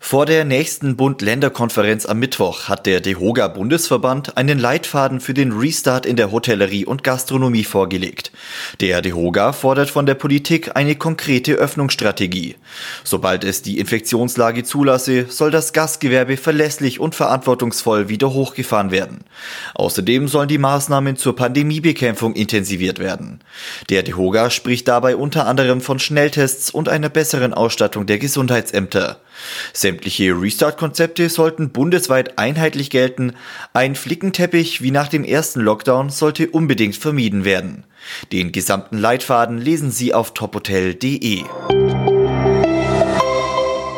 Vor der nächsten Bund-Länder-Konferenz am Mittwoch hat der DEHOGA-Bundesverband einen Leitfaden für den Restart in der Hotellerie und Gastronomie vorgelegt. Der DEHOGA fordert von der Politik eine konkrete Öffnungsstrategie. Sobald es die Infektionslage zulasse, soll das Gastgewerbe verlässlich und verantwortungsvoll wieder hochgefahren werden. Außerdem sollen die Maßnahmen zur Pandemiebekämpfung intensiviert werden. Der DEHOGA spricht dabei unter anderem von Schnelltests und einer besseren Ausstattung der Gesundheitsämter. Sämtliche Restart-Konzepte sollten bundesweit einheitlich gelten. Ein Flickenteppich wie nach dem ersten Lockdown sollte unbedingt vermieden werden. Den gesamten Leitfaden lesen Sie auf tophotel.de.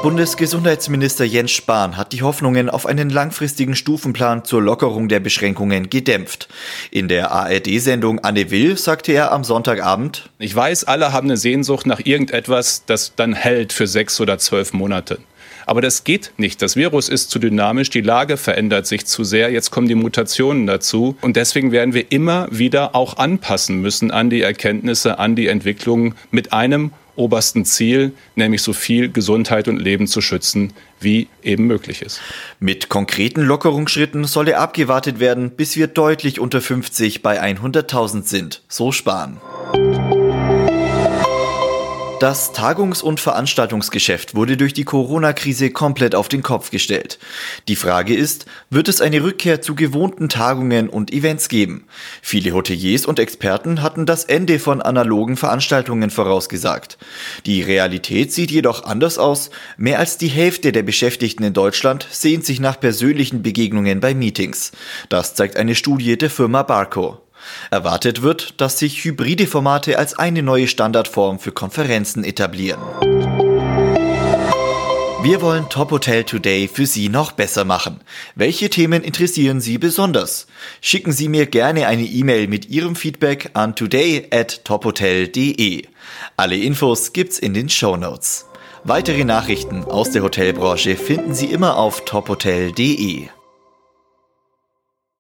Bundesgesundheitsminister Jens Spahn hat die Hoffnungen auf einen langfristigen Stufenplan zur Lockerung der Beschränkungen gedämpft. In der ARD-Sendung Anne Will sagte er am Sonntagabend, Ich weiß, alle haben eine Sehnsucht nach irgendetwas, das dann hält für sechs oder zwölf Monate. Aber das geht nicht. Das Virus ist zu dynamisch, die Lage verändert sich zu sehr, jetzt kommen die Mutationen dazu. Und deswegen werden wir immer wieder auch anpassen müssen an die Erkenntnisse, an die Entwicklungen mit einem obersten Ziel, nämlich so viel Gesundheit und Leben zu schützen, wie eben möglich ist. Mit konkreten Lockerungsschritten solle abgewartet werden, bis wir deutlich unter 50 bei 100.000 sind, so sparen. Das Tagungs- und Veranstaltungsgeschäft wurde durch die Corona-Krise komplett auf den Kopf gestellt. Die Frage ist, wird es eine Rückkehr zu gewohnten Tagungen und Events geben? Viele Hoteliers und Experten hatten das Ende von analogen Veranstaltungen vorausgesagt. Die Realität sieht jedoch anders aus. Mehr als die Hälfte der Beschäftigten in Deutschland sehnt sich nach persönlichen Begegnungen bei Meetings. Das zeigt eine Studie der Firma Barco. Erwartet wird, dass sich hybride Formate als eine neue Standardform für Konferenzen etablieren. Wir wollen Top Hotel Today für Sie noch besser machen. Welche Themen interessieren Sie besonders? Schicken Sie mir gerne eine E-Mail mit Ihrem Feedback an today at tophotel.de. Alle Infos gibt's in den Show Notes. Weitere Nachrichten aus der Hotelbranche finden Sie immer auf tophotel.de.